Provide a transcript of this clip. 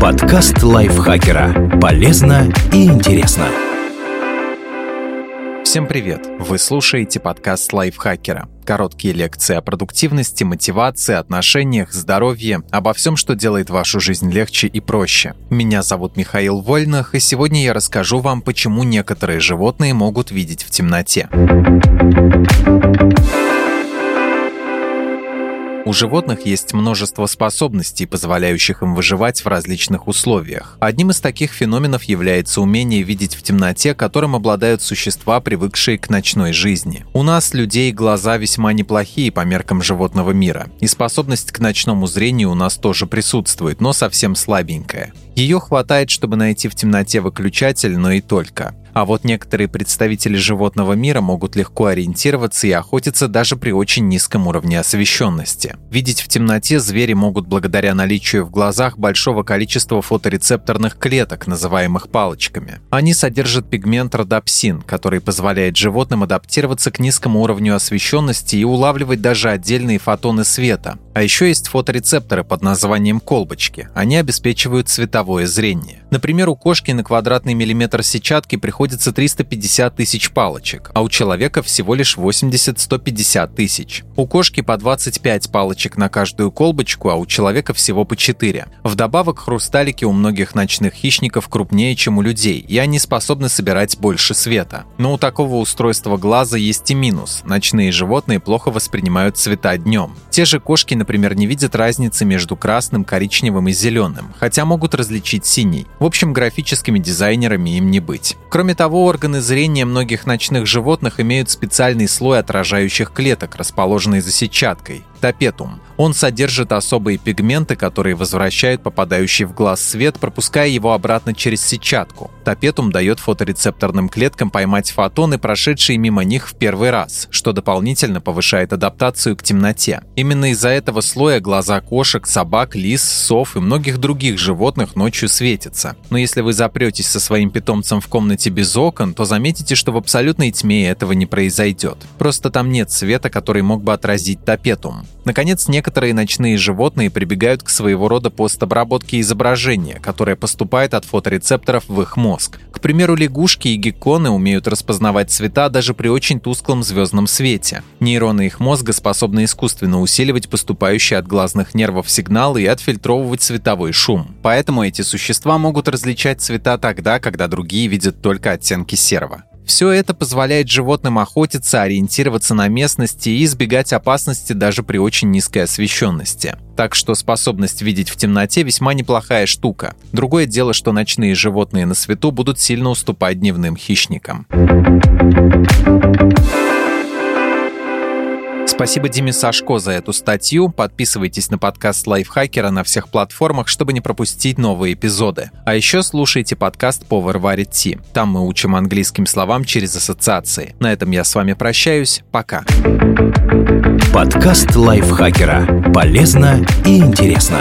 Подкаст лайфхакера. Полезно и интересно. Всем привет! Вы слушаете подкаст лайфхакера. Короткие лекции о продуктивности, мотивации, отношениях, здоровье, обо всем, что делает вашу жизнь легче и проще. Меня зовут Михаил Вольнах, и сегодня я расскажу вам, почему некоторые животные могут видеть в темноте. У животных есть множество способностей, позволяющих им выживать в различных условиях. Одним из таких феноменов является умение видеть в темноте, которым обладают существа, привыкшие к ночной жизни. У нас, людей, глаза весьма неплохие по меркам животного мира, и способность к ночному зрению у нас тоже присутствует, но совсем слабенькая. Ее хватает, чтобы найти в темноте выключатель, но и только. А вот некоторые представители животного мира могут легко ориентироваться и охотиться даже при очень низком уровне освещенности. Видеть в темноте звери могут благодаря наличию в глазах большого количества фоторецепторных клеток, называемых палочками. Они содержат пигмент родопсин, который позволяет животным адаптироваться к низкому уровню освещенности и улавливать даже отдельные фотоны света. А еще есть фоторецепторы под названием колбочки. Они обеспечивают цветовое зрение. Например, у кошки на квадратный миллиметр сетчатки приходится находится 350 тысяч палочек, а у человека всего лишь 80-150 тысяч. У кошки по 25 палочек на каждую колбочку, а у человека всего по 4. Вдобавок, хрусталики у многих ночных хищников крупнее, чем у людей, и они способны собирать больше света. Но у такого устройства глаза есть и минус. Ночные животные плохо воспринимают цвета днем. Те же кошки, например, не видят разницы между красным, коричневым и зеленым, хотя могут различить синий. В общем, графическими дизайнерами им не быть. Кроме того, органы зрения многих ночных животных имеют специальный слой отражающих клеток, расположенный за сетчаткой – тапетум. Он содержит особые пигменты, которые возвращают попадающий в глаз свет, пропуская его обратно через сетчатку. Тапетум дает фоторецепторным клеткам поймать фотоны, прошедшие мимо них в первый раз, что дополнительно повышает адаптацию к темноте. Именно из-за этого слоя глаза кошек, собак, лис, сов и многих других животных ночью светятся. Но если вы запретесь со своим питомцем в комнате без окон, то заметите, что в абсолютной тьме этого не произойдет. Просто там нет света, который мог бы отразить тапетум. Наконец, некоторые ночные животные прибегают к своего рода постобработке изображения, которое поступает от фоторецепторов в их мозг. К примеру, лягушки и гекконы умеют распознавать цвета даже при очень тусклом звездном свете. Нейроны их мозга способны искусственно усиливать поступающие от глазных нервов сигналы и отфильтровывать световой шум. Поэтому эти существа могут различать цвета тогда, когда другие видят только оттенки серого. Все это позволяет животным охотиться, ориентироваться на местности и избегать опасности даже при очень низкой освещенности. Так что способность видеть в темноте весьма неплохая штука. Другое дело, что ночные животные на свету будут сильно уступать дневным хищникам. Спасибо Диме Сашко за эту статью. Подписывайтесь на подкаст Лайфхакера на всех платформах, чтобы не пропустить новые эпизоды. А еще слушайте подкаст Повар варит Ти. Там мы учим английским словам через ассоциации. На этом я с вами прощаюсь. Пока. Подкаст Лайфхакера. Полезно и интересно.